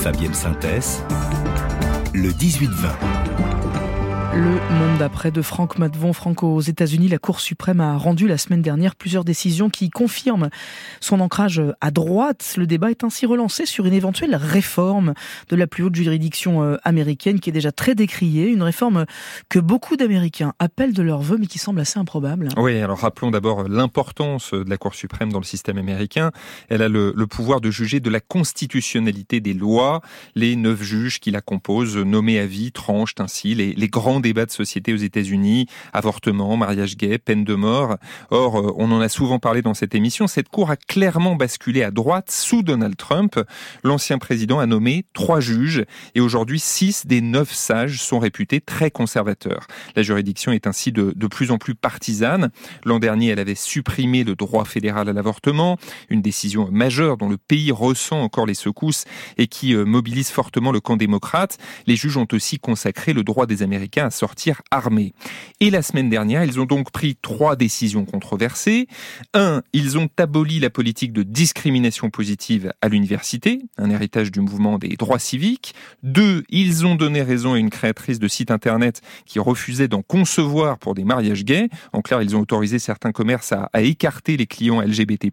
Fabienne Synthèse, le 18-20. Le monde d'après de Franck Madvon. Franck, aux États-Unis, la Cour suprême a rendu la semaine dernière plusieurs décisions qui confirment son ancrage à droite. Le débat est ainsi relancé sur une éventuelle réforme de la plus haute juridiction euh, américaine qui est déjà très décriée. Une réforme que beaucoup d'Américains appellent de leur vœu mais qui semble assez improbable. Oui, alors rappelons d'abord l'importance de la Cour suprême dans le système américain. Elle a le, le pouvoir de juger de la constitutionnalité des lois. Les neuf juges qui la composent, nommés à vie, tranchent ainsi les, les grands débat de société aux États-Unis, avortement, mariage gay, peine de mort. Or, euh, on en a souvent parlé dans cette émission, cette cour a clairement basculé à droite sous Donald Trump. L'ancien président a nommé trois juges et aujourd'hui six des neuf sages sont réputés très conservateurs. La juridiction est ainsi de, de plus en plus partisane. L'an dernier, elle avait supprimé le droit fédéral à l'avortement, une décision majeure dont le pays ressent encore les secousses et qui euh, mobilise fortement le camp démocrate. Les juges ont aussi consacré le droit des Américains sortir armés. Et la semaine dernière, ils ont donc pris trois décisions controversées. Un, ils ont aboli la politique de discrimination positive à l'université, un héritage du mouvement des droits civiques. Deux, ils ont donné raison à une créatrice de site internet qui refusait d'en concevoir pour des mariages gays. En clair, ils ont autorisé certains commerces à, à écarter les clients LGBT+.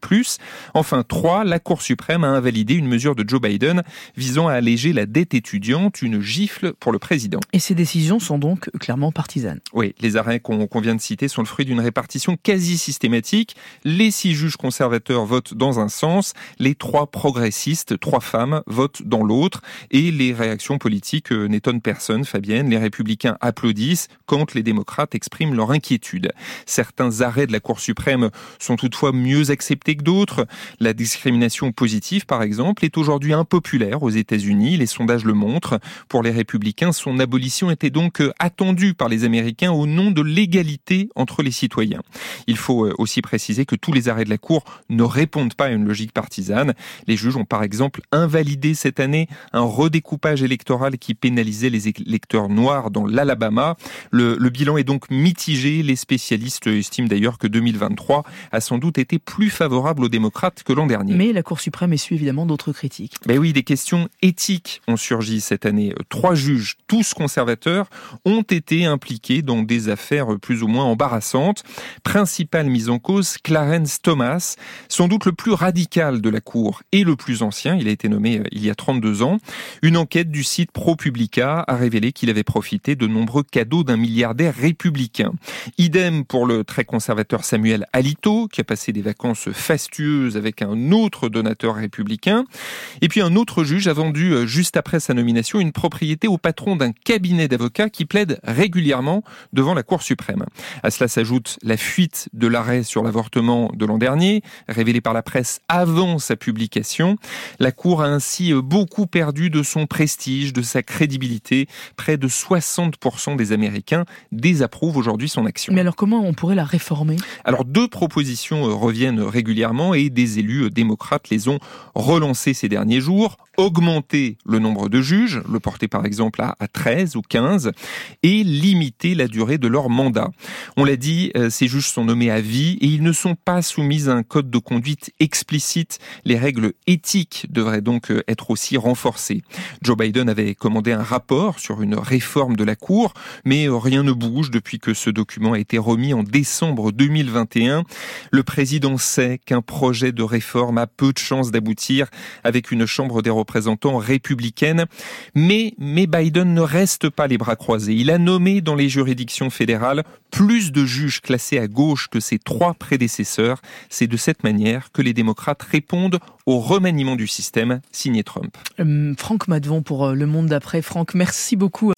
Enfin, trois, la Cour suprême a invalidé une mesure de Joe Biden visant à alléger la dette étudiante, une gifle pour le président. Et ces décisions sont donc clairement partisane. Oui, les arrêts qu'on vient de citer sont le fruit d'une répartition quasi systématique. Les six juges conservateurs votent dans un sens, les trois progressistes, trois femmes, votent dans l'autre, et les réactions politiques euh, n'étonnent personne, Fabienne. Les républicains applaudissent quand les démocrates expriment leur inquiétude. Certains arrêts de la Cour suprême sont toutefois mieux acceptés que d'autres. La discrimination positive, par exemple, est aujourd'hui impopulaire aux États-Unis. Les sondages le montrent. Pour les républicains, son abolition était donc euh, attendu par les Américains au nom de l'égalité entre les citoyens. Il faut euh, aussi préciser que tous les arrêts de la Cour ne répondent pas à une logique partisane. Les juges ont par exemple invalidé cette année un redécoupage électoral qui pénalisait les électeurs noirs dans l'Alabama. Le, le, bilan est donc mitigé. Les spécialistes estiment d'ailleurs que 2023 a sans doute été plus favorable aux démocrates que l'an dernier. Mais la Cour suprême essuie évidemment d'autres critiques. Ben oui, des questions éthiques ont surgi cette année. Trois juges, tous conservateurs, ont été impliqués dans des affaires plus ou moins embarrassantes. Principale mise en cause, Clarence Thomas, sans doute le plus radical de la Cour et le plus ancien, il a été nommé euh, il y a 32 ans. Une enquête du site ProPublica a révélé qu'il avait profité de nombreux cadeaux d'un milliardaire républicain. Idem pour le très conservateur Samuel Alito, qui a passé des vacances fastueuses avec un autre donateur républicain. Et puis un autre juge a vendu, euh, juste après sa nomination, une propriété au patron d'un cabinet d'avocats qui plaide régulièrement devant la Cour suprême. À cela s'ajoute la fuite de l'arrêt sur l'avortement de l'an dernier, révélé par la presse avant sa publication. La Cour a ainsi beaucoup perdu de son prestige, de sa crédibilité. Près de 60% des Américains désapprouvent aujourd'hui son action. Mais alors comment on pourrait la réformer? Alors deux propositions reviennent régulièrement et des élus démocrates les ont relancées ces derniers jours. Augmenter le nombre de juges, le porter par exemple à 13 ou 15, et limiter la durée de leur mandat. On l'a dit, euh, ces juges sont nommés à vie et ils ne sont pas soumis à un code de conduite explicite. Les règles éthiques devraient donc euh, être aussi renforcées. Joe Biden avait commandé un rapport sur une réforme de la Cour, mais euh, rien ne bouge depuis que ce document a été remis en décembre 2021. Le président sait qu'un projet de réforme a peu de chances d'aboutir avec une Chambre des représentants républicaine, mais, mais Biden ne reste pas les bras croisés. A nommé dans les juridictions fédérales plus de juges classés à gauche que ses trois prédécesseurs. C'est de cette manière que les démocrates répondent au remaniement du système signé Trump. Euh, Franck Madvon pour euh, Le Monde d'après. Franck, merci beaucoup.